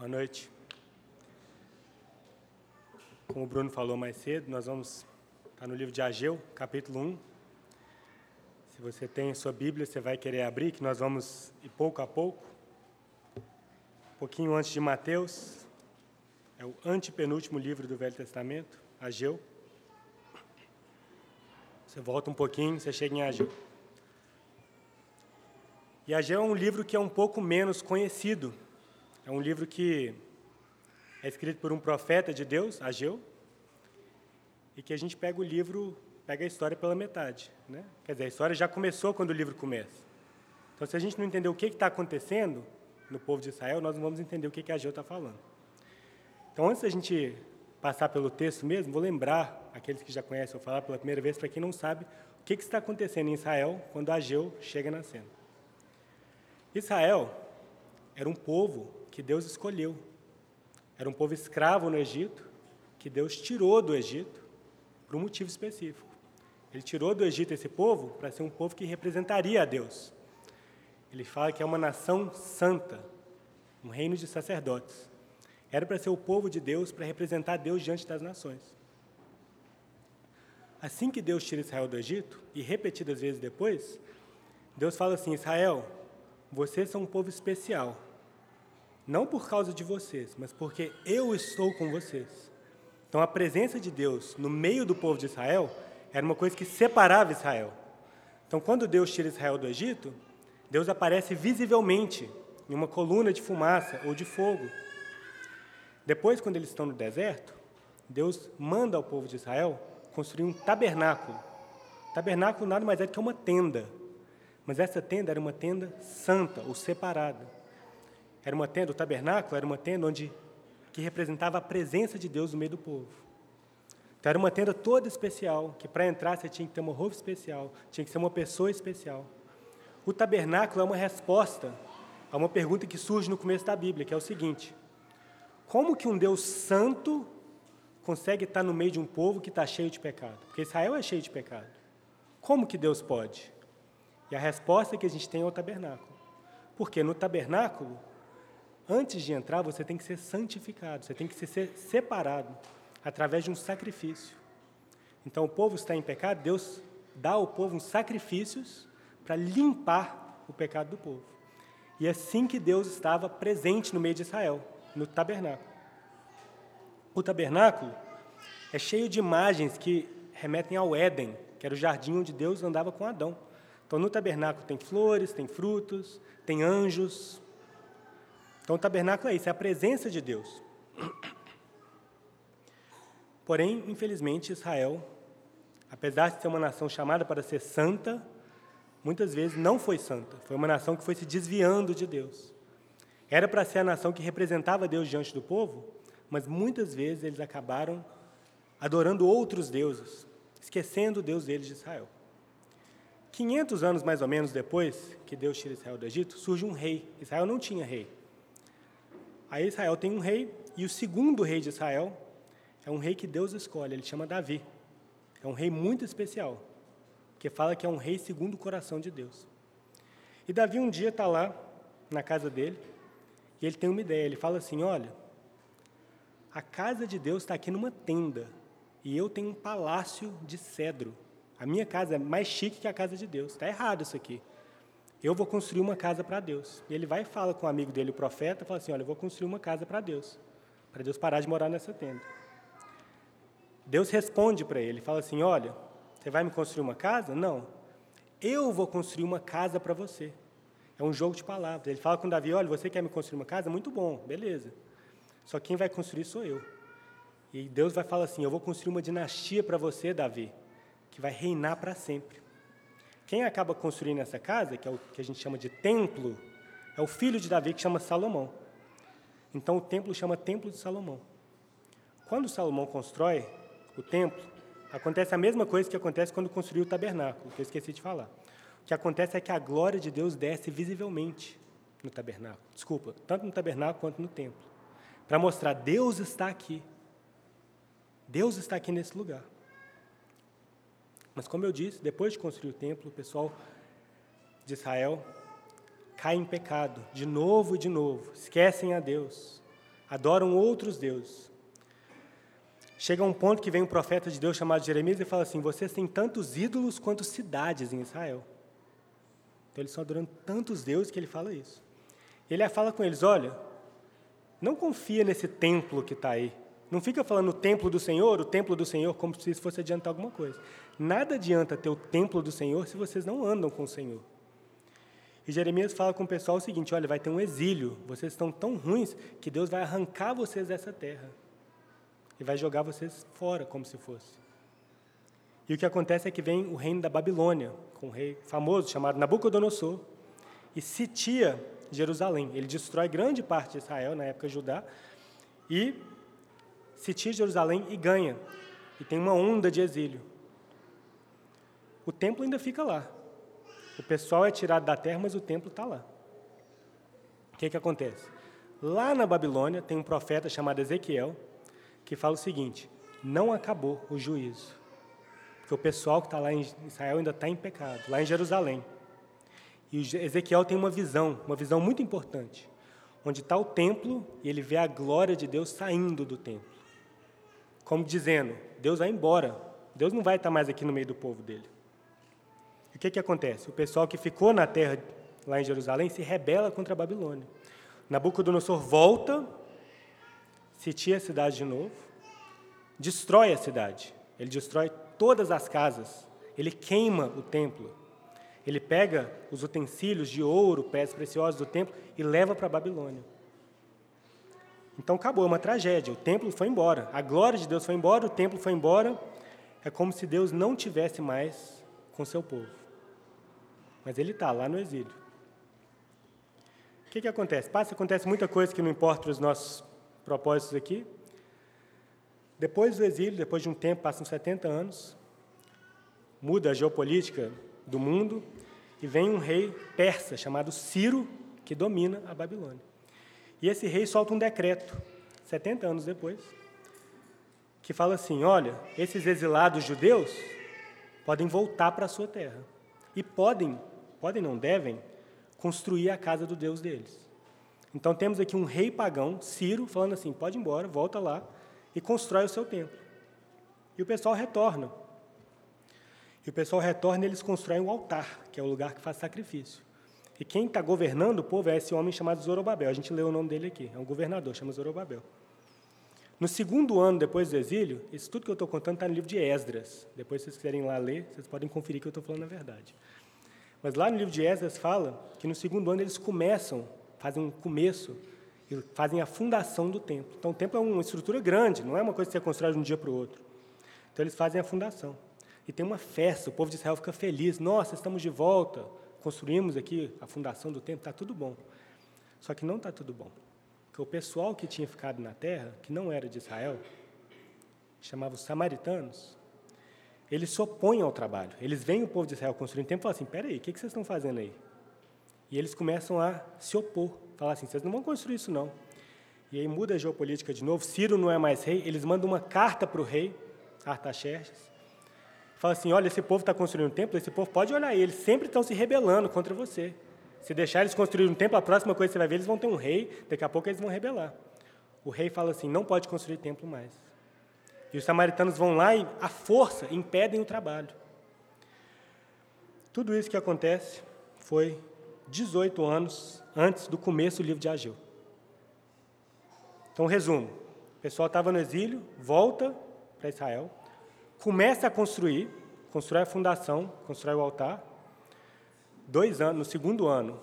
Boa noite. Como o Bruno falou mais cedo, nós vamos estar no livro de Ageu, capítulo 1. Se você tem sua Bíblia, você vai querer abrir, que nós vamos ir pouco a pouco. Um pouquinho antes de Mateus, é o antepenúltimo livro do Velho Testamento, Ageu. Você volta um pouquinho, você chega em Ageu. E Ageu é um livro que é um pouco menos conhecido. É um livro que é escrito por um profeta de Deus, Ageu, e que a gente pega o livro, pega a história pela metade. Né? Quer dizer, a história já começou quando o livro começa. Então, se a gente não entender o que está acontecendo no povo de Israel, nós não vamos entender o que, que Ageu está falando. Então, antes da gente passar pelo texto mesmo, vou lembrar aqueles que já conhecem, vou falar pela primeira vez para quem não sabe, o que, que está acontecendo em Israel quando Ageu chega na cena. Israel era um povo que Deus escolheu. Era um povo escravo no Egito, que Deus tirou do Egito por um motivo específico. Ele tirou do Egito esse povo para ser um povo que representaria a Deus. Ele fala que é uma nação santa, um reino de sacerdotes. Era para ser o povo de Deus, para representar Deus diante das nações. Assim que Deus tira Israel do Egito, e repetidas vezes depois, Deus fala assim: Israel, vocês são um povo especial. Não por causa de vocês, mas porque eu estou com vocês. Então a presença de Deus no meio do povo de Israel era uma coisa que separava Israel. Então quando Deus tira Israel do Egito, Deus aparece visivelmente em uma coluna de fumaça ou de fogo. Depois, quando eles estão no deserto, Deus manda ao povo de Israel construir um tabernáculo. Tabernáculo nada mais é do que uma tenda mas essa tenda era uma tenda santa ou separada. Era uma tenda, o tabernáculo era uma tenda onde que representava a presença de Deus no meio do povo. Então era uma tenda toda especial, que para entrar você tinha que ter uma roupa especial, tinha que ser uma pessoa especial. O tabernáculo é uma resposta a uma pergunta que surge no começo da Bíblia, que é o seguinte: como que um Deus santo consegue estar no meio de um povo que está cheio de pecado? Porque Israel é cheio de pecado. Como que Deus pode? E a resposta que a gente tem é o tabernáculo. Porque no tabernáculo, antes de entrar, você tem que ser santificado, você tem que ser separado através de um sacrifício. Então, o povo está em pecado, Deus dá ao povo uns sacrifícios para limpar o pecado do povo. E é assim que Deus estava presente no meio de Israel, no tabernáculo. O tabernáculo é cheio de imagens que remetem ao Éden, que era o jardim onde Deus andava com Adão. Então, no tabernáculo tem flores, tem frutos, tem anjos. Então, o tabernáculo é isso, é a presença de Deus. Porém, infelizmente, Israel, apesar de ser uma nação chamada para ser santa, muitas vezes não foi santa. Foi uma nação que foi se desviando de Deus. Era para ser a nação que representava Deus diante do povo, mas muitas vezes eles acabaram adorando outros deuses, esquecendo o Deus deles de Israel. 500 anos mais ou menos depois que Deus tira Israel do Egito, surge um rei. Israel não tinha rei. Aí Israel tem um rei, e o segundo rei de Israel é um rei que Deus escolhe, ele chama Davi. É um rei muito especial, que fala que é um rei segundo o coração de Deus. E Davi um dia está lá, na casa dele, e ele tem uma ideia. Ele fala assim: Olha, a casa de Deus está aqui numa tenda, e eu tenho um palácio de cedro. A minha casa é mais chique que a casa de Deus. Está errado isso aqui. Eu vou construir uma casa para Deus. E ele vai e fala com o um amigo dele, o profeta, fala assim: Olha, eu vou construir uma casa para Deus, para Deus parar de morar nessa tenda. Deus responde para ele, fala assim: Olha, você vai me construir uma casa? Não. Eu vou construir uma casa para você. É um jogo de palavras. Ele fala com Davi: Olha, você quer me construir uma casa? Muito bom, beleza. Só quem vai construir sou eu. E Deus vai falar assim: Eu vou construir uma dinastia para você, Davi que vai reinar para sempre. Quem acaba construindo essa casa, que é o que a gente chama de templo, é o filho de Davi que chama Salomão. Então o templo chama Templo de Salomão. Quando Salomão constrói o templo, acontece a mesma coisa que acontece quando construiu o tabernáculo, que eu esqueci de falar. O que acontece é que a glória de Deus desce visivelmente no tabernáculo. Desculpa, tanto no tabernáculo quanto no templo. Para mostrar Deus está aqui. Deus está aqui nesse lugar. Mas, como eu disse, depois de construir o templo, o pessoal de Israel cai em pecado, de novo e de novo, esquecem a Deus, adoram outros deuses. Chega um ponto que vem um profeta de Deus chamado Jeremias e fala assim: Vocês têm tantos ídolos quanto cidades em Israel. Então eles estão adorando tantos deuses que ele fala isso. Ele fala com eles: Olha, não confia nesse templo que está aí. Não fica falando o templo do Senhor, o templo do Senhor, como se isso fosse adiantar alguma coisa. Nada adianta ter o templo do Senhor se vocês não andam com o Senhor. E Jeremias fala com o pessoal o seguinte: olha, vai ter um exílio, vocês estão tão ruins que Deus vai arrancar vocês dessa terra e vai jogar vocês fora, como se fosse. E o que acontece é que vem o reino da Babilônia, com um rei famoso chamado Nabucodonosor, e sitia Jerusalém. Ele destrói grande parte de Israel, na época Judá, e sitia Jerusalém e ganha. E tem uma onda de exílio. O templo ainda fica lá. O pessoal é tirado da terra, mas o templo está lá. O que, que acontece? Lá na Babilônia tem um profeta chamado Ezequiel que fala o seguinte: não acabou o juízo. Porque o pessoal que está lá em Israel ainda está em pecado, lá em Jerusalém. E Ezequiel tem uma visão, uma visão muito importante, onde está o templo e ele vê a glória de Deus saindo do templo. Como dizendo, Deus vai embora, Deus não vai estar mais aqui no meio do povo dele. E o que, que acontece? O pessoal que ficou na terra, lá em Jerusalém, se rebela contra a Babilônia. Nabucodonosor volta, sitia a cidade de novo, destrói a cidade. Ele destrói todas as casas, ele queima o templo. Ele pega os utensílios de ouro, pedras preciosas do templo e leva para a Babilônia. Então acabou, é uma tragédia. O templo foi embora, a glória de Deus foi embora, o templo foi embora. É como se Deus não tivesse mais com seu povo. Mas ele está lá no exílio. O que, que acontece? Passa, acontece muita coisa que não importa os nossos propósitos aqui. Depois do exílio, depois de um tempo, passam 70 anos, muda a geopolítica do mundo e vem um rei persa chamado Ciro, que domina a Babilônia. E esse rei solta um decreto, 70 anos depois, que fala assim: olha, esses exilados judeus podem voltar para a sua terra e podem, podem não devem, construir a casa do Deus deles. Então temos aqui um rei pagão, Ciro, falando assim: pode ir embora, volta lá e constrói o seu templo. E o pessoal retorna. E o pessoal retorna e eles constroem um altar, que é o lugar que faz sacrifício. E quem está governando o povo é esse homem chamado Zorobabel. A gente leu o nome dele aqui. É um governador, chama Zorobabel. No segundo ano depois do exílio, isso tudo que eu estou contando está no livro de Esdras. Depois, se vocês quiserem lá ler, vocês podem conferir que eu estou falando a verdade. Mas lá no livro de Esdras fala que no segundo ano eles começam, fazem um começo, e fazem a fundação do templo. Então, o templo é uma estrutura grande, não é uma coisa que você constrói de um dia para o outro. Então, eles fazem a fundação. E tem uma festa, o povo de Israel fica feliz. Nossa, estamos de volta, construímos aqui a fundação do templo, está tudo bom. Só que não está tudo bom. Porque o pessoal que tinha ficado na terra, que não era de Israel, chamava os samaritanos, eles se opõem ao trabalho. Eles veem o povo de Israel construindo o templo e falam assim: peraí, o que vocês estão fazendo aí? E eles começam a se opor, falar assim: vocês não vão construir isso não. E aí muda a geopolítica de novo. Ciro não é mais rei, eles mandam uma carta para o rei, Artaxerxes, Fala assim: olha, esse povo está construindo um templo, esse povo pode olhar aí, eles sempre estão se rebelando contra você. Se deixar eles construir um templo, a próxima coisa que você vai ver, eles vão ter um rei, daqui a pouco eles vão rebelar. O rei fala assim: não pode construir templo mais. E os samaritanos vão lá e, à força, impedem o trabalho. Tudo isso que acontece foi 18 anos antes do começo do livro de Ageu. Então, resumo: o pessoal estava no exílio, volta para Israel, começa a construir, constrói a fundação, constrói o altar. Dois anos, no segundo ano,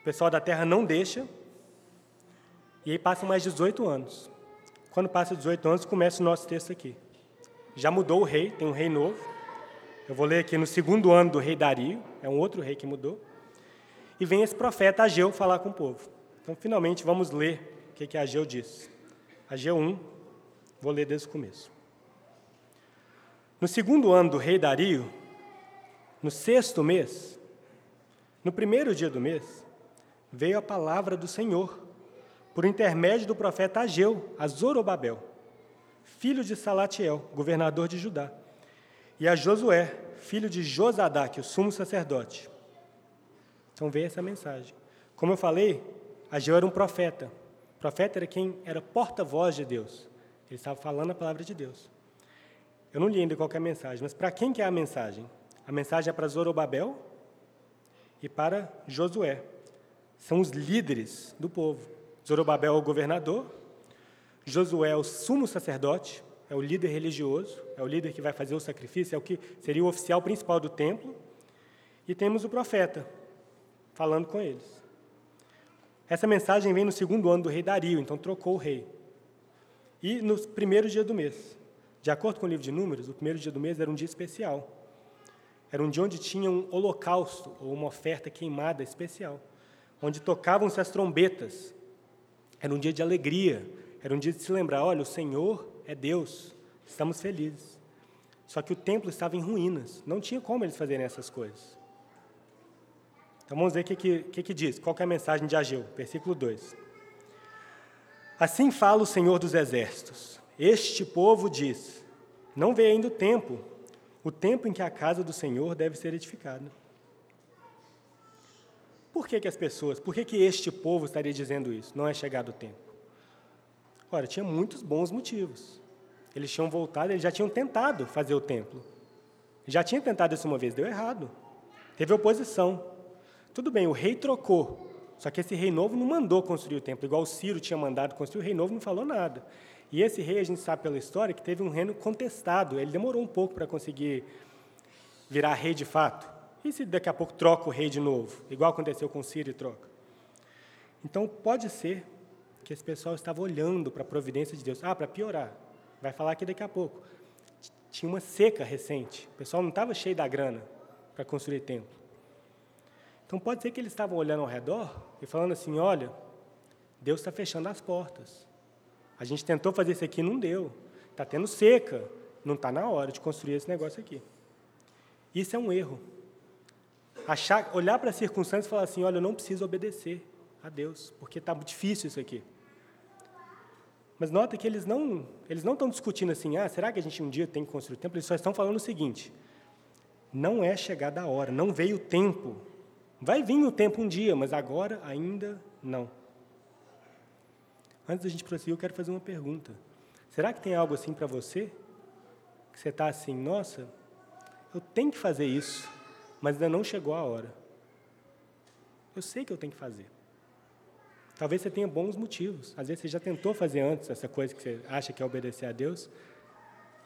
o pessoal da terra não deixa, e aí passam mais 18 anos. Quando passa 18 anos, começa o nosso texto aqui. Já mudou o rei, tem um rei novo. Eu vou ler aqui no segundo ano do rei Dario, é um outro rei que mudou. E vem esse profeta Ageu falar com o povo. Então, finalmente, vamos ler o que, que Ageu diz. Ageu 1, vou ler desde o começo. No segundo ano do rei Dario, no sexto mês, no primeiro dia do mês, veio a palavra do Senhor, por intermédio do profeta Ageu, a Zorobabel, filho de Salatiel, governador de Judá, e a Josué, filho de Josadaque, o sumo sacerdote. Então veio essa mensagem. Como eu falei, Ageu era um profeta. profeta era quem era porta-voz de Deus. Ele estava falando a palavra de Deus. Eu não li ainda qual é a mensagem, mas para quem que é a mensagem? A mensagem é para Zorobabel e para Josué. São os líderes do povo. Zorobabel é o governador, Josué é o sumo sacerdote, é o líder religioso, é o líder que vai fazer o sacrifício, é o que seria o oficial principal do templo. E temos o profeta falando com eles. Essa mensagem vem no segundo ano do rei Dario, então trocou o rei. E no primeiro dia do mês. De acordo com o livro de Números, o primeiro dia do mês era um dia especial. Era um dia onde tinha um holocausto, ou uma oferta queimada especial, onde tocavam-se as trombetas. Era um dia de alegria, era um dia de se lembrar: olha, o Senhor é Deus, estamos felizes. Só que o templo estava em ruínas, não tinha como eles fazerem essas coisas. Então vamos ver o que, que, que, diz, qual que é a mensagem de Ageu, versículo 2. Assim fala o Senhor dos Exércitos: Este povo diz: Não vê ainda o tempo, o tempo em que a casa do Senhor deve ser edificada. Por que, que as pessoas, por que, que este povo estaria dizendo isso? Não é chegado o tempo. Ora, tinha muitos bons motivos. Eles tinham voltado, eles já tinham tentado fazer o templo. Já tinha tentado isso uma vez, deu errado. Teve oposição. Tudo bem, o rei trocou, só que esse rei novo não mandou construir o templo, igual o Ciro tinha mandado construir, o rei novo não falou nada. E esse rei, a gente sabe pela história, que teve um reino contestado, ele demorou um pouco para conseguir virar rei de fato. E se daqui a pouco troca o rei de novo, igual aconteceu com Ciro e troca? Então, pode ser que esse pessoal estava olhando para a providência de Deus. Ah, para piorar, vai falar aqui daqui a pouco. Tinha uma seca recente, o pessoal não estava cheio da grana para construir templo. Então pode ser que eles estavam olhando ao redor e falando assim: olha, Deus está fechando as portas. A gente tentou fazer isso aqui não deu. Está tendo seca. Não está na hora de construir esse negócio aqui. Isso é um erro. Achar, olhar para as circunstâncias e falar assim: olha, eu não preciso obedecer a Deus, porque está difícil isso aqui. Mas nota que eles não, eles não estão discutindo assim, ah, será que a gente um dia tem que construir o templo? Eles só estão falando o seguinte: não é chegada a hora, não veio o tempo Vai vir o tempo um dia, mas agora ainda não. Antes da gente prosseguir, eu quero fazer uma pergunta. Será que tem algo assim para você? Que você está assim, nossa, eu tenho que fazer isso, mas ainda não chegou a hora. Eu sei que eu tenho que fazer. Talvez você tenha bons motivos. Às vezes você já tentou fazer antes essa coisa que você acha que é obedecer a Deus,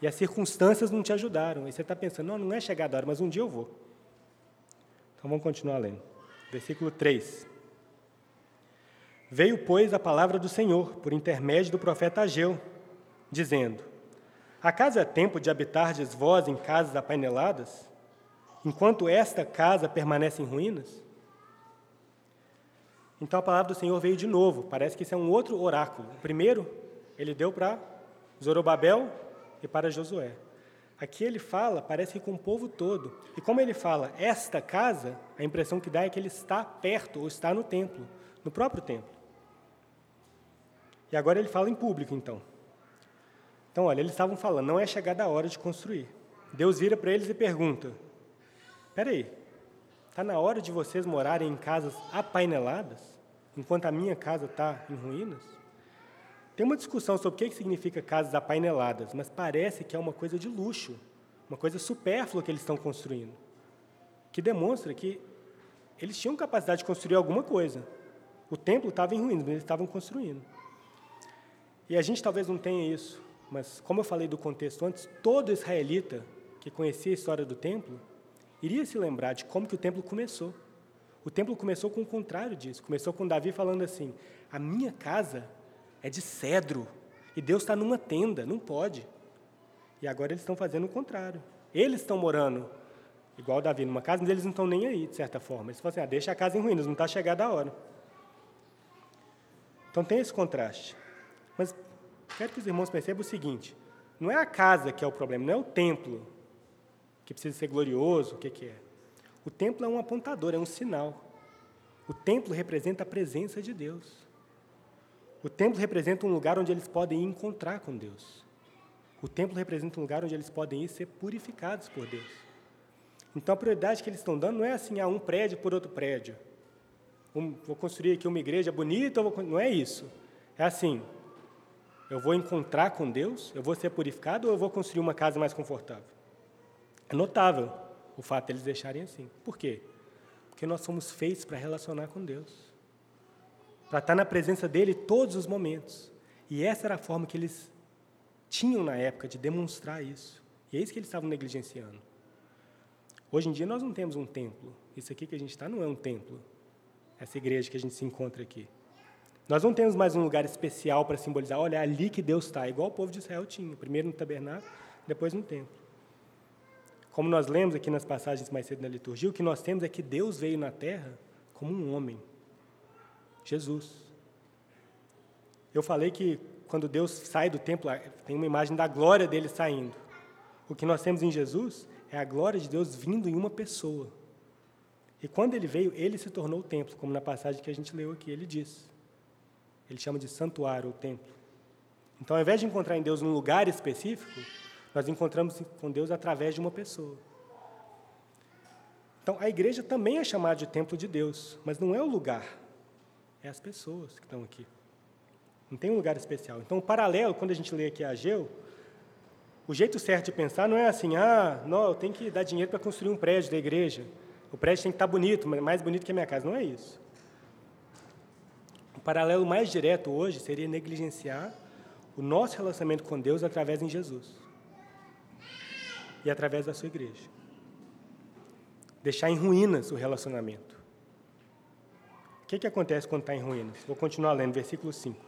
e as circunstâncias não te ajudaram. E você está pensando, não, não é chegada a hora, mas um dia eu vou. Então vamos continuar lendo. Versículo 3. Veio, pois, a palavra do Senhor, por intermédio do profeta Ageu, dizendo: Acaso é tempo de habitardes vós em casas apaineladas, enquanto esta casa permanece em ruínas? Então a palavra do Senhor veio de novo, parece que isso é um outro oráculo. O primeiro, ele deu para Zorobabel e para Josué. Aqui ele fala, parece que com o povo todo. E como ele fala, esta casa, a impressão que dá é que ele está perto ou está no templo, no próprio templo. E agora ele fala em público, então. Então, olha, eles estavam falando, não é chegada a hora de construir. Deus vira para eles e pergunta: Espera aí, está na hora de vocês morarem em casas apaineladas, enquanto a minha casa está em ruínas? Tem uma discussão sobre o que significa casas apaineladas, mas parece que é uma coisa de luxo, uma coisa supérflua que eles estão construindo, que demonstra que eles tinham capacidade de construir alguma coisa. O templo estava em ruínas, mas eles estavam construindo. E a gente talvez não tenha isso, mas como eu falei do contexto antes, todo israelita que conhecia a história do templo iria se lembrar de como que o templo começou. O templo começou com o contrário disso. Começou com Davi falando assim: "A minha casa é de cedro. E Deus está numa tenda, não pode. E agora eles estão fazendo o contrário. Eles estão morando, igual Davi, numa casa, mas eles não estão nem aí, de certa forma. Eles falam assim, ah, deixa a casa em ruínas, não está chegada a hora. Então tem esse contraste. Mas quero que os irmãos percebam o seguinte, não é a casa que é o problema, não é o templo que precisa ser glorioso, o que, que é. O templo é um apontador, é um sinal. O templo representa a presença de Deus. O templo representa um lugar onde eles podem encontrar com Deus. O templo representa um lugar onde eles podem ir ser purificados por Deus. Então a prioridade que eles estão dando não é assim, ah, um prédio por outro prédio. Um, vou construir aqui uma igreja bonita, vou... não é isso. É assim: eu vou encontrar com Deus, eu vou ser purificado ou eu vou construir uma casa mais confortável? É notável o fato de eles deixarem assim. Por quê? Porque nós somos feitos para relacionar com Deus, para estar na presença dele todos os momentos. E essa era a forma que eles tinham na época de demonstrar isso. E é isso que eles estavam negligenciando. Hoje em dia nós não temos um templo. Isso aqui que a gente está não é um templo. Essa igreja que a gente se encontra aqui. Nós não temos mais um lugar especial para simbolizar, olha, é ali que Deus está, igual o povo de Israel tinha, primeiro no tabernáculo, depois no templo. Como nós lemos aqui nas passagens mais cedo na liturgia, o que nós temos é que Deus veio na terra como um homem, Jesus. Eu falei que quando Deus sai do templo, tem uma imagem da glória dele saindo. O que nós temos em Jesus é a glória de Deus vindo em uma pessoa. E quando ele veio, ele se tornou o templo, como na passagem que a gente leu aqui, ele diz. Ele chama de santuário, o templo. Então, ao invés de encontrar em Deus num lugar específico, nós encontramos com Deus através de uma pessoa. Então, a igreja também é chamada de templo de Deus, mas não é o lugar, é as pessoas que estão aqui. Não tem um lugar especial. Então, o paralelo, quando a gente lê aqui Ageu, o jeito certo de pensar não é assim, ah, não, eu tenho que dar dinheiro para construir um prédio da igreja. O prédio tem que estar bonito, mais bonito que a minha casa. Não é isso. Paralelo mais direto hoje seria negligenciar o nosso relacionamento com Deus através de Jesus e através da sua igreja. Deixar em ruínas o relacionamento. O que, que acontece quando está em ruínas? Vou continuar lendo, versículo 5.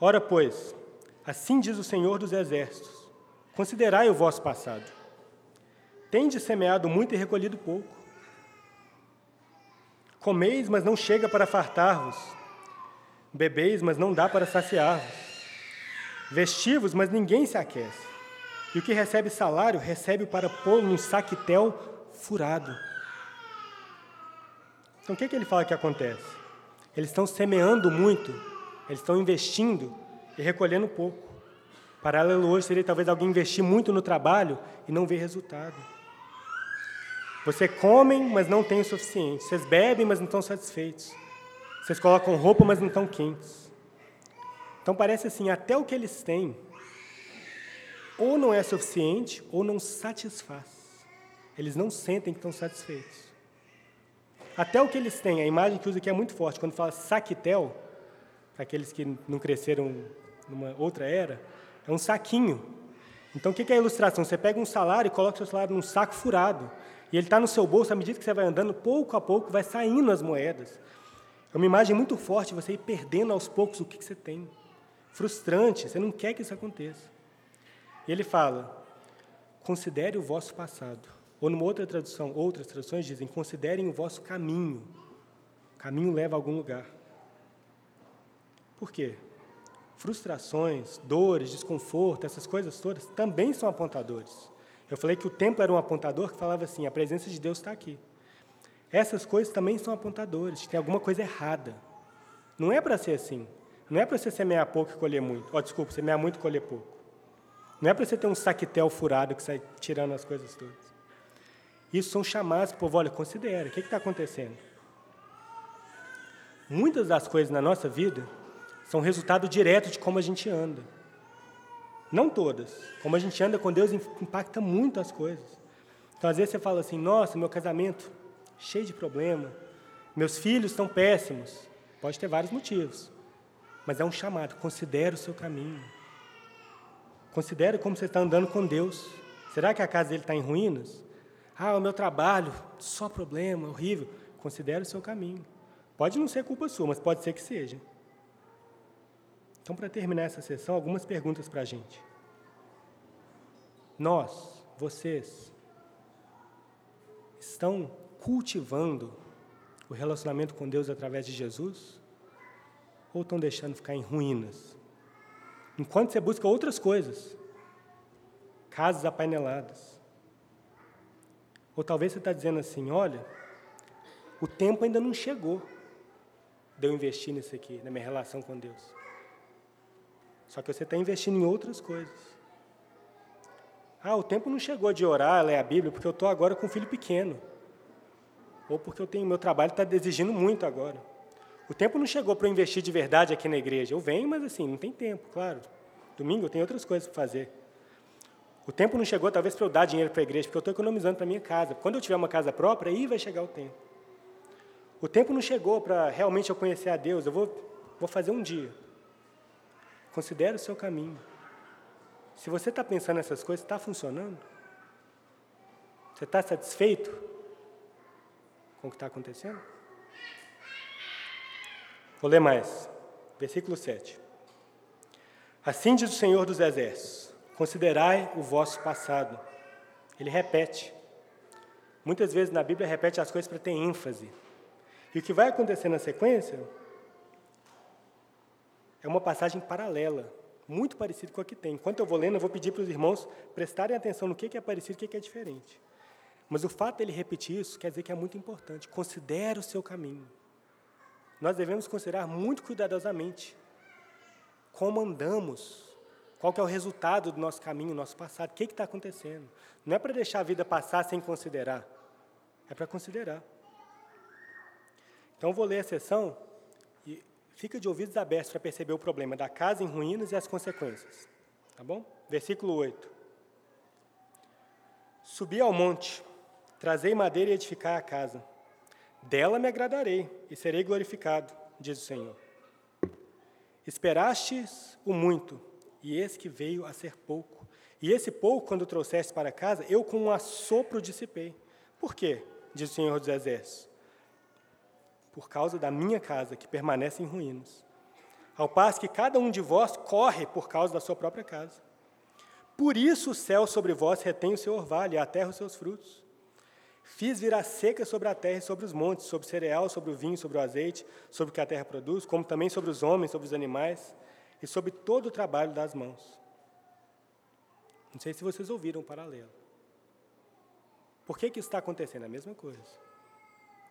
Ora, pois, assim diz o Senhor dos Exércitos: considerai o vosso passado. Tendes semeado muito e recolhido pouco. Comeis, mas não chega para fartar-vos. Bebeis, mas não dá para saciar-vos. Vestivos, mas ninguém se aquece. E o que recebe salário, recebe para pôr num saquetel furado. Então, o que, é que ele fala que acontece? Eles estão semeando muito eles estão investindo e recolhendo pouco. Paralelo hoje seria talvez alguém investir muito no trabalho e não ver resultado. Vocês comem, mas não têm o suficiente. Vocês bebem, mas não estão satisfeitos. Vocês colocam roupa, mas não estão quentes. Então parece assim, até o que eles têm ou não é suficiente ou não satisfaz. Eles não sentem que estão satisfeitos. Até o que eles têm, a imagem que usa aqui é muito forte, quando fala saquitel, para aqueles que não cresceram numa outra era, é um saquinho. Então, o que é a ilustração? Você pega um salário e coloca o seu salário num saco furado. E ele está no seu bolso, à medida que você vai andando, pouco a pouco vai saindo as moedas. É uma imagem muito forte, você ir perdendo aos poucos o que você tem. Frustrante, você não quer que isso aconteça. E ele fala: considere o vosso passado. Ou numa outra tradução, outras traduções dizem: considerem o vosso caminho. O caminho leva a algum lugar. Por quê? Frustrações, dores, desconforto, essas coisas todas também são apontadores. Eu falei que o templo era um apontador que falava assim: a presença de Deus está aqui. Essas coisas também são apontadores, tem alguma coisa errada. Não é para ser assim. Não é para você semear pouco e colher muito. Oh, desculpa, semear muito e colher pouco. Não é para você ter um saquetel furado que sai tirando as coisas todas. Isso são chamados para o povo, olha, considera, o que está acontecendo? Muitas das coisas na nossa vida são resultado direto de como a gente anda. Não todas. Como a gente anda com Deus impacta muito as coisas. Então, às vezes você fala assim: nossa, meu casamento cheio de problema, meus filhos estão péssimos. Pode ter vários motivos, mas é um chamado. Considere o seu caminho. Considere como você está andando com Deus. Será que a casa dele está em ruínas? Ah, o meu trabalho, só problema, horrível. Considere o seu caminho. Pode não ser culpa sua, mas pode ser que seja. Então, para terminar essa sessão, algumas perguntas para a gente. Nós, vocês, estão cultivando o relacionamento com Deus através de Jesus? Ou estão deixando ficar em ruínas? Enquanto você busca outras coisas, casas apaineladas. Ou talvez você está dizendo assim: olha, o tempo ainda não chegou de eu investir nisso aqui, na minha relação com Deus. Só que você está investindo em outras coisas. Ah, o tempo não chegou de orar, ler a Bíblia, porque eu estou agora com um filho pequeno. Ou porque eu tenho meu trabalho está exigindo muito agora. O tempo não chegou para eu investir de verdade aqui na igreja. Eu venho, mas assim, não tem tempo, claro. Domingo eu tenho outras coisas para fazer. O tempo não chegou, talvez, para eu dar dinheiro para a igreja, porque eu estou economizando para minha casa. Quando eu tiver uma casa própria, aí vai chegar o tempo. O tempo não chegou para realmente eu conhecer a Deus. Eu vou, vou fazer um dia. Considere o seu caminho. Se você está pensando nessas coisas, está funcionando? Você está satisfeito com o que está acontecendo? Vou ler mais. Versículo 7. Assim diz o Senhor dos Exércitos: Considerai o vosso passado. Ele repete. Muitas vezes na Bíblia repete as coisas para ter ênfase. E o que vai acontecer na sequência é uma passagem paralela, muito parecida com a que tem. Enquanto eu vou lendo, eu vou pedir para os irmãos prestarem atenção no que é parecido e o que é diferente. Mas o fato dele repetir isso quer dizer que é muito importante. Considere o seu caminho nós devemos considerar muito cuidadosamente como andamos, qual é o resultado do nosso caminho, nosso passado, o que está acontecendo. Não é para deixar a vida passar sem considerar, é para considerar. Então, vou ler a sessão fica de ouvidos abertos para perceber o problema da casa em ruínas e as consequências. Tá bom? Versículo 8. Subi ao monte, trazei madeira e edificar a casa. Dela me agradarei e serei glorificado, diz o Senhor. Esperastes o muito, e esse que veio a ser pouco. E esse pouco, quando trouxeste para casa, eu com um assopro dissipei. Por quê? Diz o Senhor dos Exércitos. Por causa da minha casa, que permanece em ruínas. Ao passo que cada um de vós corre por causa da sua própria casa. Por isso o céu sobre vós retém o seu orvalho, e a terra os seus frutos. Fiz virar seca sobre a terra e sobre os montes, sobre o cereal, sobre o vinho, sobre o azeite, sobre o que a terra produz, como também sobre os homens, sobre os animais e sobre todo o trabalho das mãos. Não sei se vocês ouviram o paralelo. Por que, que isso está acontecendo? A mesma coisa.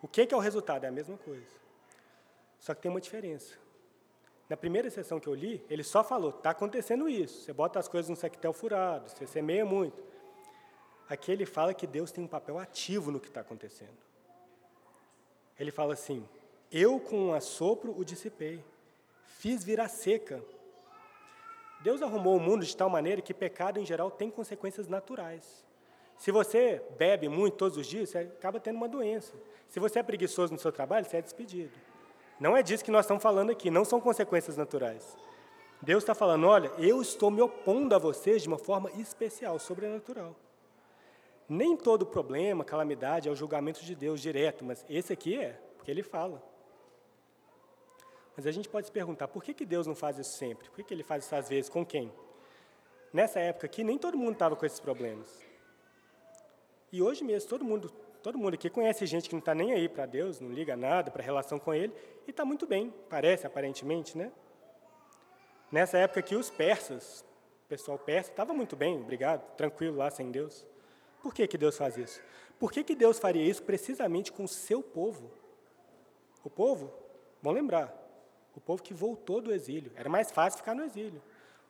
O que, que é o resultado? É a mesma coisa. Só que tem uma diferença. Na primeira sessão que eu li, ele só falou: está acontecendo isso. Você bota as coisas no sectel furado, você semeia muito. Aqui ele fala que Deus tem um papel ativo no que está acontecendo. Ele fala assim: Eu com um assopro o dissipei, fiz virar seca. Deus arrumou o mundo de tal maneira que pecado em geral tem consequências naturais. Se você bebe muito todos os dias, você acaba tendo uma doença. Se você é preguiçoso no seu trabalho, você é despedido. Não é disso que nós estamos falando aqui, não são consequências naturais. Deus está falando: olha, eu estou me opondo a vocês de uma forma especial, sobrenatural. Nem todo problema, calamidade é o julgamento de Deus direto, mas esse aqui é, porque ele fala. Mas a gente pode se perguntar, por que, que Deus não faz isso sempre? Por que, que ele faz isso às vezes com quem? Nessa época aqui, nem todo mundo estava com esses problemas. E hoje mesmo, todo mundo, todo mundo aqui conhece gente que não está nem aí para Deus, não liga nada para a relação com Ele, e está muito bem, parece, aparentemente, né? Nessa época aqui, os persas, o pessoal persa, estava muito bem, obrigado, tranquilo lá, sem Deus. Por que, que Deus faz isso? Por que, que Deus faria isso precisamente com o seu povo? O povo, vão lembrar, o povo que voltou do exílio. Era mais fácil ficar no exílio.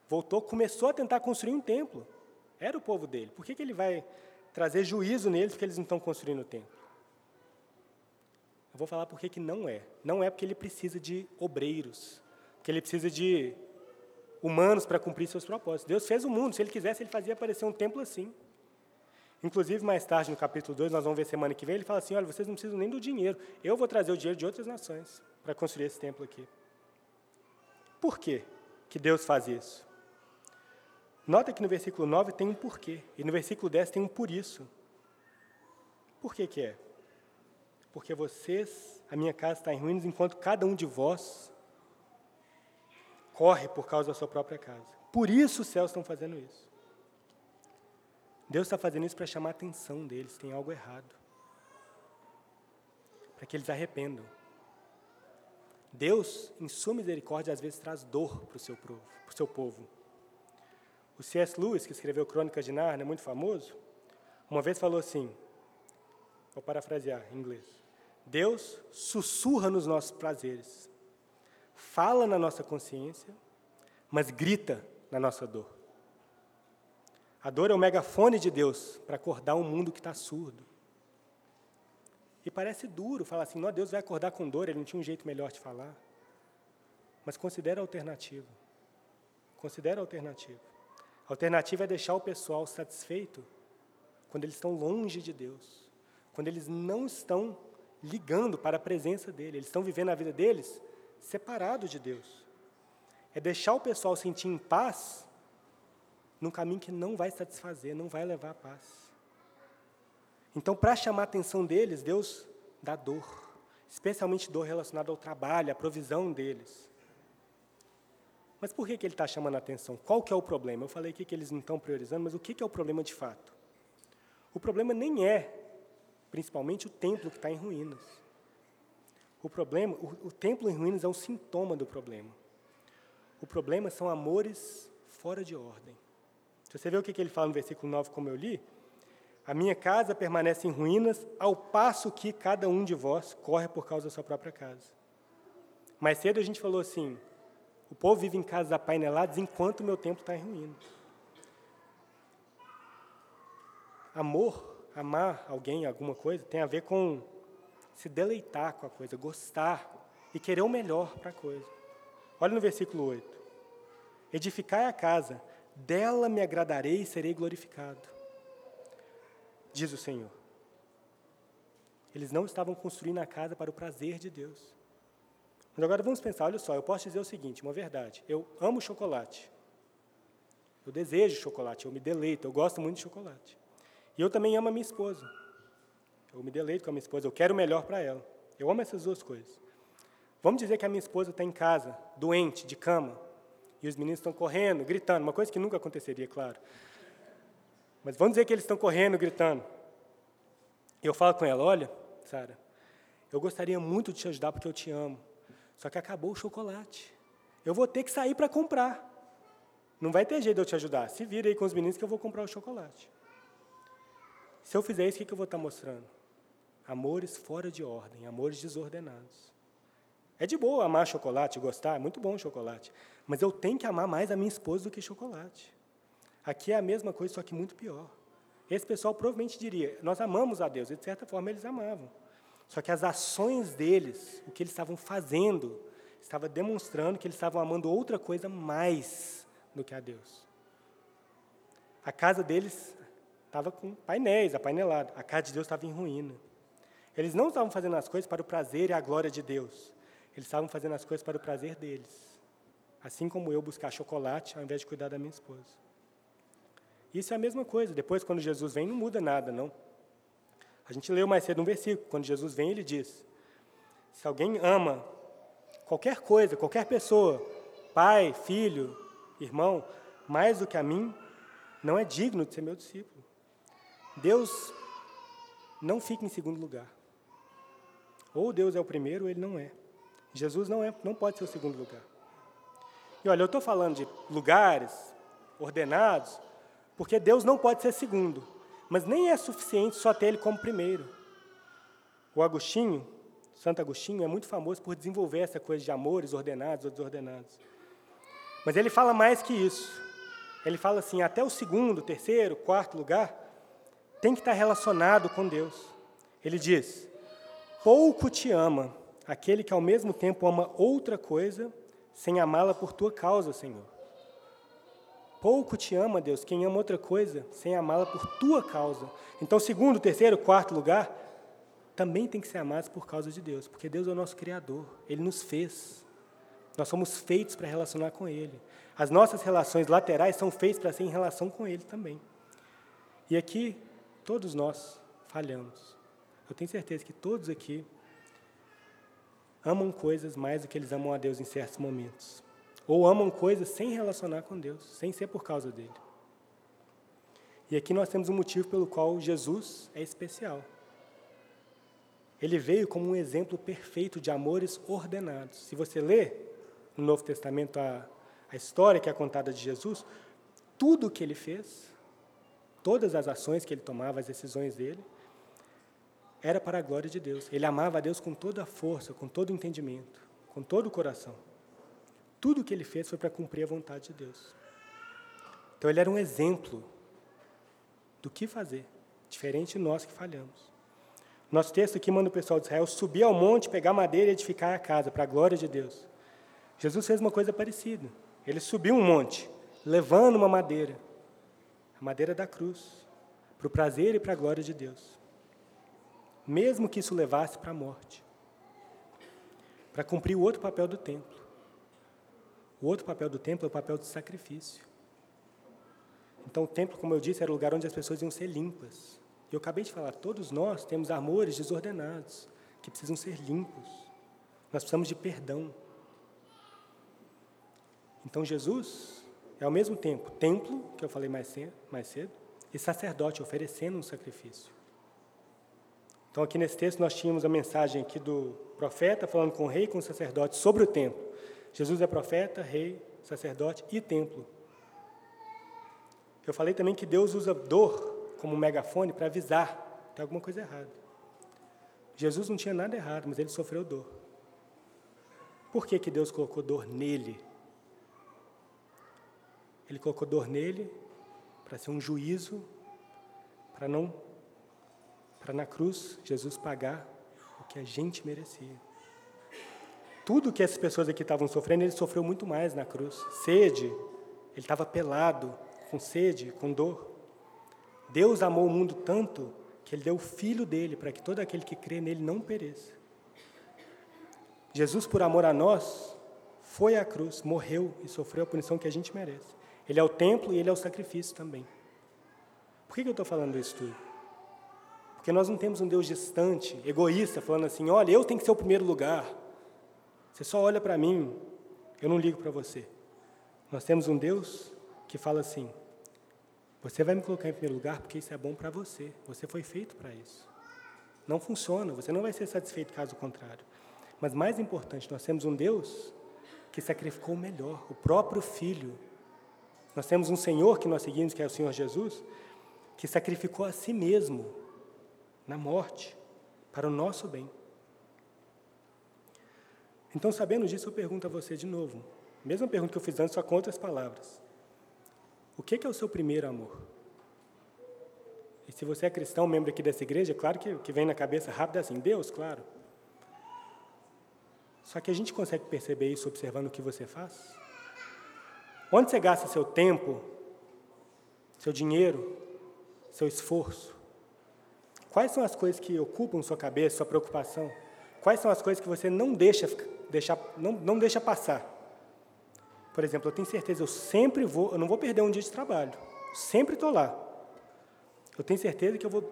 Voltou, começou a tentar construir um templo. Era o povo dele. Por que, que ele vai trazer juízo neles porque eles não estão construindo o templo? Eu vou falar por que não é. Não é porque ele precisa de obreiros, porque ele precisa de humanos para cumprir seus propósitos. Deus fez o mundo, se ele quisesse, ele fazia aparecer um templo assim. Inclusive, mais tarde, no capítulo 2, nós vamos ver semana que vem, ele fala assim: olha, vocês não precisam nem do dinheiro, eu vou trazer o dinheiro de outras nações para construir esse templo aqui. Por quê que Deus faz isso? Nota que no versículo 9 tem um porquê, e no versículo 10 tem um por isso. Por que, que é? Porque vocês, a minha casa está em ruínas, enquanto cada um de vós corre por causa da sua própria casa. Por isso os céus estão fazendo isso. Deus está fazendo isso para chamar a atenção deles, tem algo errado. Para que eles arrependam. Deus, em sua misericórdia, às vezes traz dor para o seu povo. O C.S. Lewis, que escreveu Crônicas de Narnia, muito famoso, uma vez falou assim, vou parafrasear em inglês, Deus sussurra nos nossos prazeres, fala na nossa consciência, mas grita na nossa dor. A dor é o megafone de Deus para acordar um mundo que está surdo. E parece duro falar assim, não, Deus vai acordar com dor, ele não tinha um jeito melhor de falar. Mas considera a alternativa. Considera a alternativa. A alternativa é deixar o pessoal satisfeito quando eles estão longe de Deus, quando eles não estão ligando para a presença dele, eles estão vivendo a vida deles separado de Deus. É deixar o pessoal sentir em paz num caminho que não vai satisfazer, não vai levar a paz. Então, para chamar a atenção deles, Deus dá dor, especialmente dor relacionada ao trabalho, à provisão deles. Mas por que, que ele está chamando a atenção? Qual que é o problema? Eu falei aqui que eles não estão priorizando, mas o que, que é o problema de fato? O problema nem é, principalmente, o templo que está em ruínas. O problema, o, o templo em ruínas é um sintoma do problema. O problema são amores fora de ordem. Você vê o que, que ele fala no versículo 9, como eu li, a minha casa permanece em ruínas, ao passo que cada um de vós corre por causa da sua própria casa. Mais cedo a gente falou assim: o povo vive em casas apaineladas enquanto o meu templo está ruínas. Amor, amar alguém, alguma coisa, tem a ver com se deleitar com a coisa, gostar e querer o melhor para a coisa. Olha no versículo 8. Edificai a casa, dela me agradarei e serei glorificado. Diz o Senhor. Eles não estavam construindo a casa para o prazer de Deus. Agora vamos pensar, olha só, eu posso dizer o seguinte, uma verdade. Eu amo chocolate. Eu desejo chocolate, eu me deleito, eu gosto muito de chocolate. E eu também amo a minha esposa. Eu me deleito com a minha esposa, eu quero o melhor para ela. Eu amo essas duas coisas. Vamos dizer que a minha esposa está em casa, doente, de cama, e os meninos estão correndo, gritando, uma coisa que nunca aconteceria, claro. Mas vamos dizer que eles estão correndo, gritando. Eu falo com ela: Olha, Sara, eu gostaria muito de te ajudar porque eu te amo. Só que acabou o chocolate. Eu vou ter que sair para comprar. Não vai ter jeito de eu te ajudar. Se vira aí com os meninos que eu vou comprar o chocolate. Se eu fizer isso, o que eu vou estar mostrando? Amores fora de ordem, amores desordenados. É de boa amar chocolate, gostar, é muito bom chocolate. Mas eu tenho que amar mais a minha esposa do que chocolate. Aqui é a mesma coisa, só que muito pior. Esse pessoal provavelmente diria: Nós amamos a Deus, e de certa forma eles amavam. Só que as ações deles, o que eles estavam fazendo, estava demonstrando que eles estavam amando outra coisa mais do que a Deus. A casa deles estava com painéis, apainelado. A casa de Deus estava em ruína. Eles não estavam fazendo as coisas para o prazer e a glória de Deus. Eles estavam fazendo as coisas para o prazer deles. Assim como eu buscar chocolate ao invés de cuidar da minha esposa. Isso é a mesma coisa. Depois, quando Jesus vem, não muda nada, não. A gente leu mais cedo um versículo. Quando Jesus vem, ele diz: Se alguém ama qualquer coisa, qualquer pessoa, pai, filho, irmão, mais do que a mim, não é digno de ser meu discípulo. Deus não fica em segundo lugar. Ou Deus é o primeiro, ou ele não é. Jesus não é, não pode ser o segundo lugar. E olha, eu estou falando de lugares ordenados, porque Deus não pode ser segundo, mas nem é suficiente só ter ele como primeiro. O Agostinho, Santo Agostinho, é muito famoso por desenvolver essa coisa de amores ordenados ou desordenados. Mas ele fala mais que isso. Ele fala assim: até o segundo, terceiro, quarto lugar tem que estar relacionado com Deus. Ele diz: pouco te ama aquele que ao mesmo tempo ama outra coisa sem amá-la por tua causa, Senhor. Pouco te ama, Deus, quem ama outra coisa sem amá-la por tua causa. Então, segundo, terceiro, quarto lugar, também tem que ser amados por causa de Deus, porque Deus é o nosso Criador, Ele nos fez. Nós somos feitos para relacionar com Ele. As nossas relações laterais são feitas para ser em relação com Ele também. E aqui, todos nós falhamos. Eu tenho certeza que todos aqui amam coisas mais do que eles amam a Deus em certos momentos. Ou amam coisas sem relacionar com Deus, sem ser por causa dele. E aqui nós temos um motivo pelo qual Jesus é especial. Ele veio como um exemplo perfeito de amores ordenados. Se você lê no Novo Testamento a, a história que é contada de Jesus, tudo o que ele fez, todas as ações que ele tomava, as decisões dele, era para a glória de Deus. Ele amava a Deus com toda a força, com todo o entendimento, com todo o coração. Tudo o que ele fez foi para cumprir a vontade de Deus. Então ele era um exemplo do que fazer, diferente de nós que falhamos. Nosso texto aqui manda o pessoal de Israel subir ao monte, pegar madeira e edificar a casa, para a glória de Deus. Jesus fez uma coisa parecida. Ele subiu um monte, levando uma madeira, a madeira da cruz, para o prazer e para a glória de Deus. Mesmo que isso levasse para a morte, para cumprir o outro papel do templo. O outro papel do templo é o papel de sacrifício. Então, o templo, como eu disse, era o lugar onde as pessoas iam ser limpas. E eu acabei de falar, todos nós temos amores desordenados, que precisam ser limpos. Nós precisamos de perdão. Então, Jesus é ao mesmo tempo templo, que eu falei mais cedo, mais cedo e sacerdote, oferecendo um sacrifício. Então, aqui nesse texto, nós tínhamos a mensagem aqui do profeta falando com o rei e com o sacerdote sobre o templo. Jesus é profeta, rei, sacerdote e templo. Eu falei também que Deus usa dor como megafone para avisar tem alguma coisa errada. Jesus não tinha nada errado, mas ele sofreu dor. Por que, que Deus colocou dor nele? Ele colocou dor nele para ser um juízo, para não, para na cruz Jesus pagar o que a gente merecia. Tudo que essas pessoas aqui estavam sofrendo, ele sofreu muito mais na cruz. Sede, ele estava pelado, com sede, com dor. Deus amou o mundo tanto que ele deu o filho dele para que todo aquele que crê nele não pereça. Jesus, por amor a nós, foi à cruz, morreu e sofreu a punição que a gente merece. Ele é o templo e ele é o sacrifício também. Por que eu estou falando isso tudo? Porque nós não temos um Deus distante, egoísta, falando assim: olha, eu tenho que ser o primeiro lugar. Você só olha para mim, eu não ligo para você. Nós temos um Deus que fala assim: você vai me colocar em primeiro lugar porque isso é bom para você. Você foi feito para isso. Não funciona, você não vai ser satisfeito caso contrário. Mas mais importante, nós temos um Deus que sacrificou o melhor, o próprio Filho. Nós temos um Senhor que nós seguimos, que é o Senhor Jesus, que sacrificou a si mesmo na morte para o nosso bem. Então, sabendo disso, eu pergunto a você de novo, mesma pergunta que eu fiz antes, só com outras palavras. O que é o seu primeiro amor? E se você é cristão, membro aqui dessa igreja, claro que, que vem na cabeça rápido assim, Deus, claro. Só que a gente consegue perceber isso observando o que você faz? Onde você gasta seu tempo, seu dinheiro, seu esforço? Quais são as coisas que ocupam sua cabeça, sua preocupação? Quais são as coisas que você não deixa, deixar, não, não deixa passar? Por exemplo, eu tenho certeza, eu sempre vou, eu não vou perder um dia de trabalho. Sempre estou lá. Eu tenho certeza que eu vou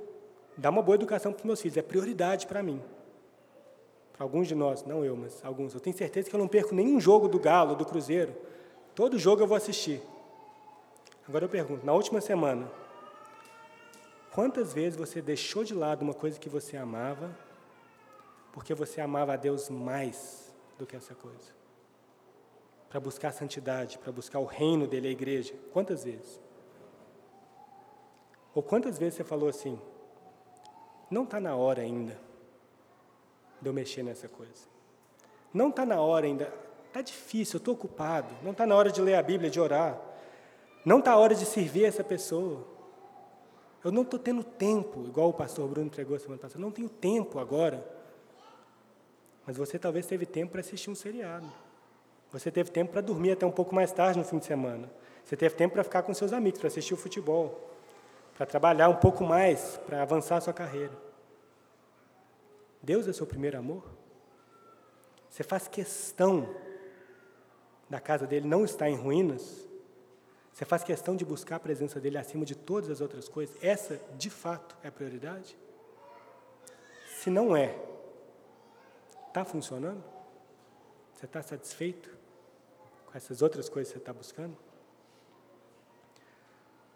dar uma boa educação para os meus filhos. É prioridade para mim. Para alguns de nós, não eu, mas alguns. Eu tenho certeza que eu não perco nenhum jogo do Galo, do Cruzeiro. Todo jogo eu vou assistir. Agora eu pergunto, na última semana, quantas vezes você deixou de lado uma coisa que você amava, porque você amava a Deus mais do que essa coisa? para buscar a santidade, para buscar o reino dele, a igreja? Quantas vezes? Ou quantas vezes você falou assim: não está na hora ainda de eu mexer nessa coisa? Não está na hora ainda, está difícil, eu estou ocupado, não está na hora de ler a Bíblia, de orar, não está a hora de servir essa pessoa. Eu não estou tendo tempo, igual o pastor Bruno entregou semana passada, não tenho tempo agora. Mas você talvez teve tempo para assistir um seriado. Você teve tempo para dormir até um pouco mais tarde no fim de semana. Você teve tempo para ficar com seus amigos, para assistir o futebol, para trabalhar um pouco mais, para avançar a sua carreira. Deus é seu primeiro amor? Você faz questão da casa dele não estar em ruínas? Você faz questão de buscar a presença dele acima de todas as outras coisas? Essa, de fato, é a prioridade? Se não é, está funcionando? Você está satisfeito? essas outras coisas que você está buscando?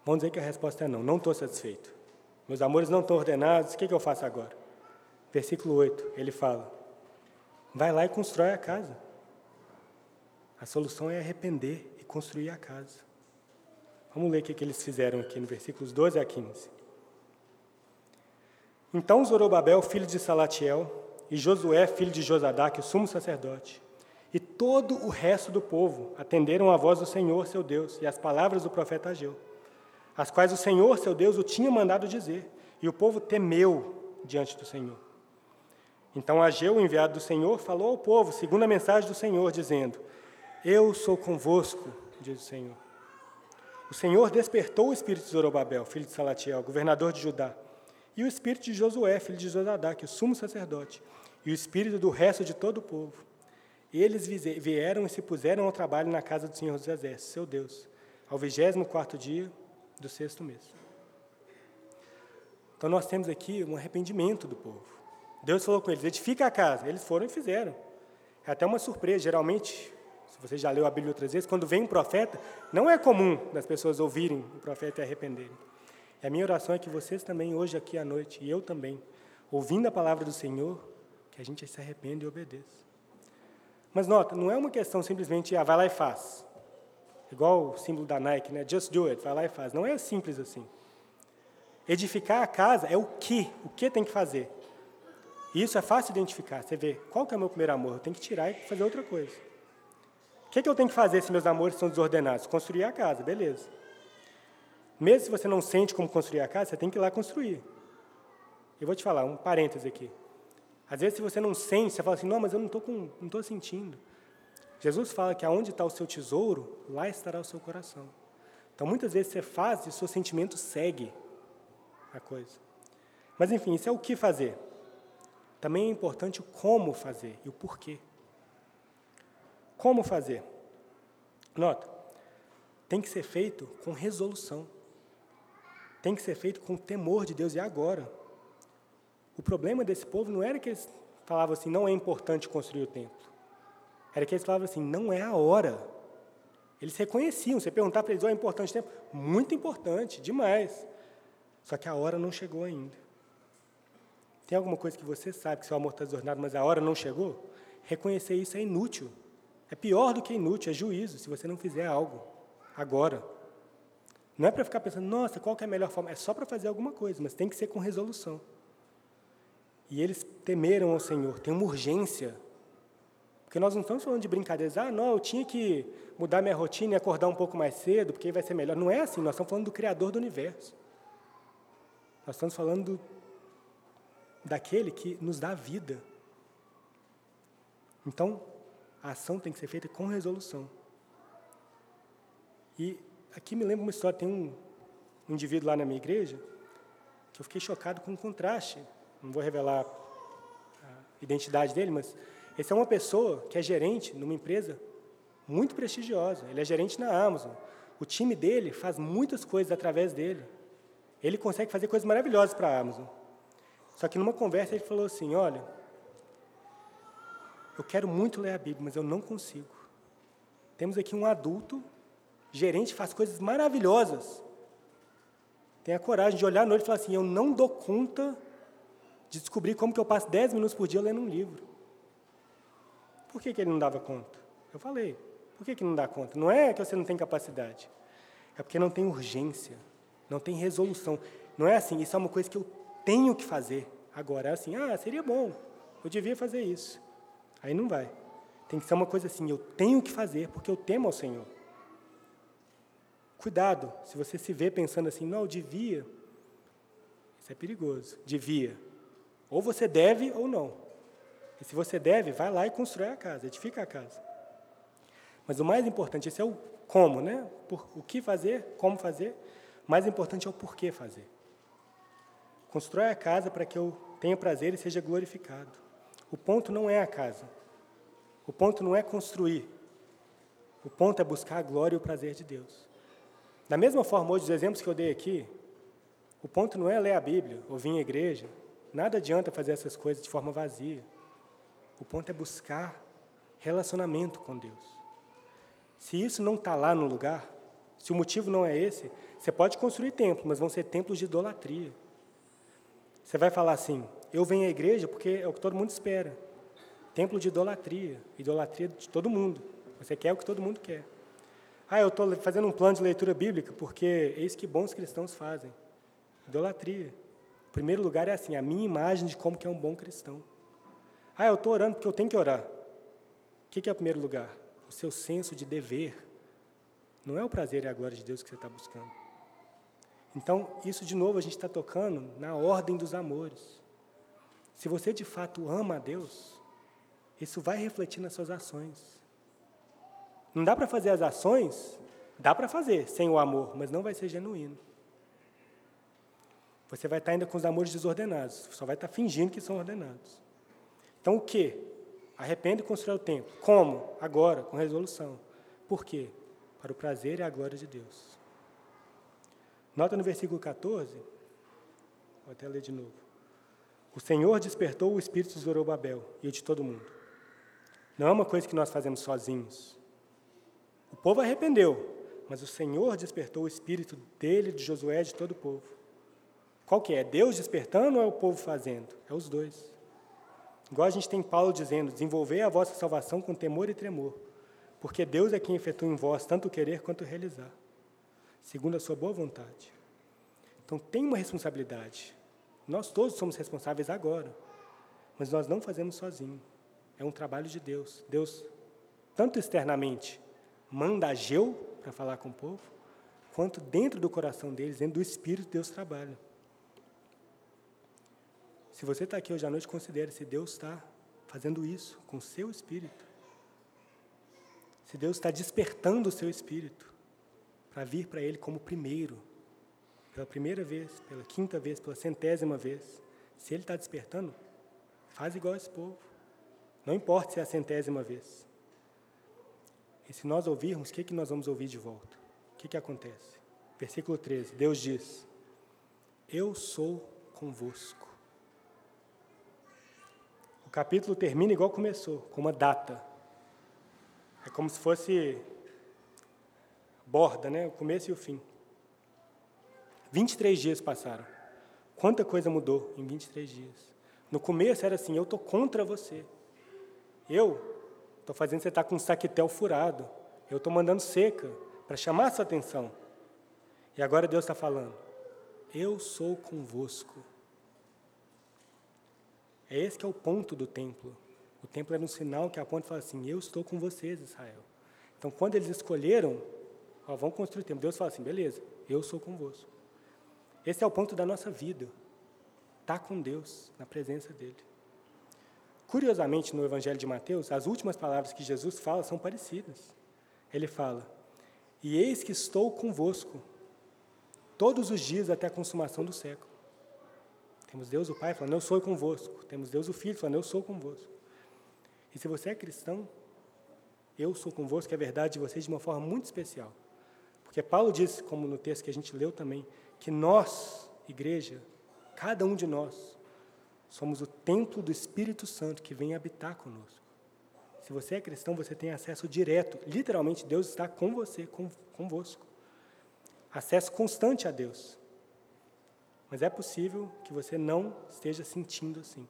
Vamos dizer que a resposta é não, não estou satisfeito. Meus amores não estão ordenados, o que, que eu faço agora? Versículo 8, ele fala: vai lá e constrói a casa. A solução é arrepender e construir a casa. Vamos ler o que, que eles fizeram aqui no versículos 12 a 15. Então Zorobabel, filho de Salatiel, e Josué, filho de Josadaque, o sumo sacerdote, e todo o resto do povo atenderam à voz do Senhor, seu Deus, e às palavras do profeta Ageu, as quais o Senhor, seu Deus, o tinha mandado dizer, e o povo temeu diante do Senhor. Então Ageu, enviado do Senhor, falou ao povo, segundo a mensagem do Senhor, dizendo: Eu sou convosco, diz o Senhor. O Senhor despertou o espírito de Zorobabel, filho de Salatiel, governador de Judá, e o espírito de Josué, filho de Josadac, que é o sumo sacerdote, e o espírito do resto de todo o povo. Eles vieram e se puseram ao trabalho na casa do Senhor dos Exércitos, seu Deus, ao vigésimo quarto dia do sexto mês. Então nós temos aqui um arrependimento do povo. Deus falou com eles, edifica a casa. Eles foram e fizeram. É até uma surpresa, geralmente, se você já leu a Bíblia outras vezes, quando vem um profeta, não é comum das pessoas ouvirem o profeta e arrependerem. E a minha oração é que vocês também, hoje aqui à noite, e eu também, ouvindo a palavra do Senhor, que a gente se arrependa e obedeça. Mas nota, não é uma questão simplesmente, ah, vai lá e faz. Igual o símbolo da Nike, né? Just do it, vai lá e faz. Não é simples assim. Edificar a casa é o que, o que tem que fazer. E isso é fácil de identificar. Você vê, qual que é o meu primeiro amor? Eu tenho que tirar e fazer outra coisa. O que, que eu tenho que fazer se meus amores são desordenados? Construir a casa, beleza. Mesmo se você não sente como construir a casa, você tem que ir lá construir. Eu vou te falar, um parêntese aqui. Às vezes, se você não sente, você fala assim, não, mas eu não estou não sentindo. Jesus fala que aonde está o seu tesouro, lá estará o seu coração. Então, muitas vezes você faz e o seu sentimento segue a coisa. Mas, enfim, isso é o que fazer. Também é importante o como fazer e o porquê. Como fazer? Nota, tem que ser feito com resolução. Tem que ser feito com temor de Deus e agora. O problema desse povo não era que eles falavam assim, não é importante construir o templo. Era que eles falavam assim, não é a hora. Eles reconheciam, você perguntar para eles, oh, é importante o templo? Muito importante, demais. Só que a hora não chegou ainda. Tem alguma coisa que você sabe que seu amor está desordenado, mas a hora não chegou? Reconhecer isso é inútil. É pior do que inútil, é juízo, se você não fizer algo agora. Não é para ficar pensando, nossa, qual é a melhor forma? É só para fazer alguma coisa, mas tem que ser com resolução. E eles temeram ao Senhor, tem uma urgência. Porque nós não estamos falando de brincadeiras, ah, não, eu tinha que mudar minha rotina e acordar um pouco mais cedo, porque vai ser melhor. Não é assim, nós estamos falando do Criador do universo. Nós estamos falando do, daquele que nos dá vida. Então, a ação tem que ser feita com resolução. E aqui me lembra uma história, tem um, um indivíduo lá na minha igreja, que eu fiquei chocado com o contraste não vou revelar a identidade dele, mas esse é uma pessoa que é gerente numa empresa muito prestigiosa. Ele é gerente na Amazon. O time dele faz muitas coisas através dele. Ele consegue fazer coisas maravilhosas para a Amazon. Só que numa conversa ele falou assim: Olha, eu quero muito ler a Bíblia, mas eu não consigo. Temos aqui um adulto, gerente, faz coisas maravilhosas. Tem a coragem de olhar no olho e falar assim: Eu não dou conta de descobrir como que eu passo 10 minutos por dia lendo um livro. Por que, que ele não dava conta? Eu falei, por que, que não dá conta? Não é que você não tem capacidade, é porque não tem urgência, não tem resolução. Não é assim, isso é uma coisa que eu tenho que fazer agora. É assim, ah, seria bom, eu devia fazer isso. Aí não vai. Tem que ser uma coisa assim, eu tenho que fazer porque eu temo ao Senhor. Cuidado, se você se vê pensando assim, não, devia, isso é perigoso. Devia. Ou você deve ou não. E se você deve, vai lá e constrói a casa, edifica a casa. Mas o mais importante, esse é o como, né? Por, o que fazer, como fazer. O mais importante é o porquê fazer. Constrói a casa para que eu tenha prazer e seja glorificado. O ponto não é a casa. O ponto não é construir. O ponto é buscar a glória e o prazer de Deus. Da mesma forma, hoje, os exemplos que eu dei aqui, o ponto não é ler a Bíblia ou vir à igreja Nada adianta fazer essas coisas de forma vazia. O ponto é buscar relacionamento com Deus. Se isso não está lá no lugar, se o motivo não é esse, você pode construir templos, mas vão ser templos de idolatria. Você vai falar assim: eu venho à igreja porque é o que todo mundo espera. Templo de idolatria, idolatria de todo mundo. Você quer o que todo mundo quer. Ah, eu estou fazendo um plano de leitura bíblica porque é isso que bons cristãos fazem. Idolatria. O primeiro lugar é assim, a minha imagem de como que é um bom cristão. Ah, eu estou orando porque eu tenho que orar. O que, que é o primeiro lugar? O seu senso de dever. Não é o prazer e a glória de Deus que você está buscando. Então, isso de novo a gente está tocando na ordem dos amores. Se você de fato ama a Deus, isso vai refletir nas suas ações. Não dá para fazer as ações, dá para fazer sem o amor, mas não vai ser genuíno. Você vai estar ainda com os amores desordenados, só vai estar fingindo que são ordenados. Então o que? Arrepende e constrói o templo. Como? Agora, com resolução. Por quê? Para o prazer e a glória de Deus. Nota no versículo 14, vou até ler de novo. O Senhor despertou o espírito de Zorobabel e o de todo mundo. Não é uma coisa que nós fazemos sozinhos. Povo arrependeu, mas o Senhor despertou o espírito dele, de Josué, de todo o povo. Qual que é? Deus despertando ou é o povo fazendo? É os dois. Igual a gente tem Paulo dizendo: desenvolver a vossa salvação com temor e tremor, porque Deus é quem efetua em vós tanto o querer quanto o realizar, segundo a sua boa vontade. Então tem uma responsabilidade. Nós todos somos responsáveis agora, mas nós não fazemos sozinhos. É um trabalho de Deus. Deus, tanto externamente, manda a Geu para falar com o povo, quanto dentro do coração deles, dentro do Espírito, Deus trabalha. Se você está aqui hoje à noite, considere se Deus está fazendo isso com o seu espírito. Se Deus está despertando o seu espírito para vir para Ele como primeiro, pela primeira vez, pela quinta vez, pela centésima vez. Se Ele está despertando, faz igual esse povo. Não importa se é a centésima vez. E se nós ouvirmos, o que, que nós vamos ouvir de volta? O que, que acontece? Versículo 13: Deus diz: Eu sou convosco. O capítulo termina igual começou, com uma data. É como se fosse borda, né? O começo e o fim. 23 dias passaram. Quanta coisa mudou em 23 dias. No começo era assim: eu estou contra você. Eu estou fazendo você estar tá com um saquetel furado. Eu estou mandando seca para chamar a sua atenção. E agora Deus está falando: eu sou convosco. É esse que é o ponto do templo. O templo era um sinal que aponta e fala assim: Eu estou com vocês, Israel. Então, quando eles escolheram, ó, vão construir o templo, Deus fala assim: beleza, eu sou convosco. Esse é o ponto da nossa vida. Estar tá com Deus, na presença dEle. Curiosamente, no Evangelho de Mateus, as últimas palavras que Jesus fala são parecidas. Ele fala: E eis que estou convosco todos os dias até a consumação do século. Temos Deus o Pai falando, eu sou convosco. Temos Deus o Filho falando, eu sou convosco. E se você é cristão, eu sou convosco, é verdade de vocês de uma forma muito especial. Porque Paulo diz, como no texto que a gente leu também, que nós, igreja, cada um de nós, somos o templo do Espírito Santo que vem habitar conosco. Se você é cristão, você tem acesso direto, literalmente, Deus está com você, com, convosco. Acesso constante a Deus. Mas é possível que você não esteja sentindo assim.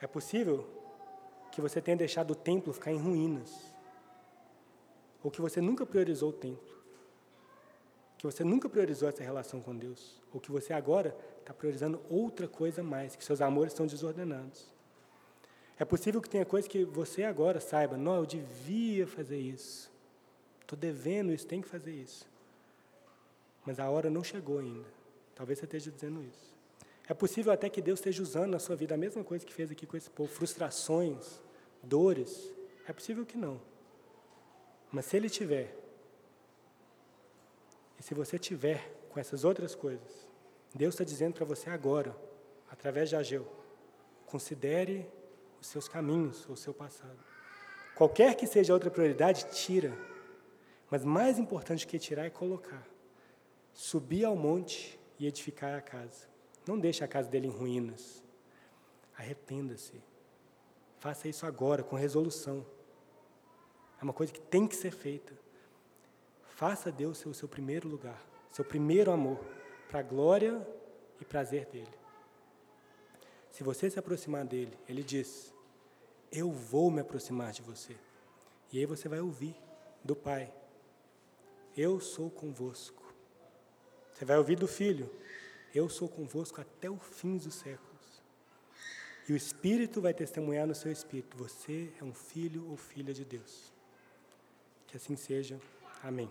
É possível que você tenha deixado o templo ficar em ruínas. Ou que você nunca priorizou o templo. Que você nunca priorizou essa relação com Deus. Ou que você agora está priorizando outra coisa mais, que seus amores estão desordenados. É possível que tenha coisa que você agora saiba, não, eu devia fazer isso. Estou devendo isso, tem que fazer isso. Mas a hora não chegou ainda. Talvez você esteja dizendo isso. É possível até que Deus esteja usando na sua vida a mesma coisa que fez aqui com esse povo, frustrações, dores. É possível que não. Mas se Ele tiver, e se você tiver com essas outras coisas, Deus está dizendo para você agora, através de Ageu, considere os seus caminhos, o seu passado. Qualquer que seja outra prioridade, tira. Mas mais importante que tirar é colocar. Subir ao monte e edificar a casa. Não deixe a casa dele em ruínas. Arrependa-se. Faça isso agora, com resolução. É uma coisa que tem que ser feita. Faça Deus ser o seu primeiro lugar, seu primeiro amor, para a glória e prazer dele. Se você se aproximar dele, ele diz: Eu vou me aproximar de você. E aí você vai ouvir do Pai: Eu sou convosco. Você vai ouvir do Filho: Eu sou convosco até o fim dos séculos. E o Espírito vai testemunhar no seu espírito: Você é um filho ou filha de Deus. Que assim seja. Amém.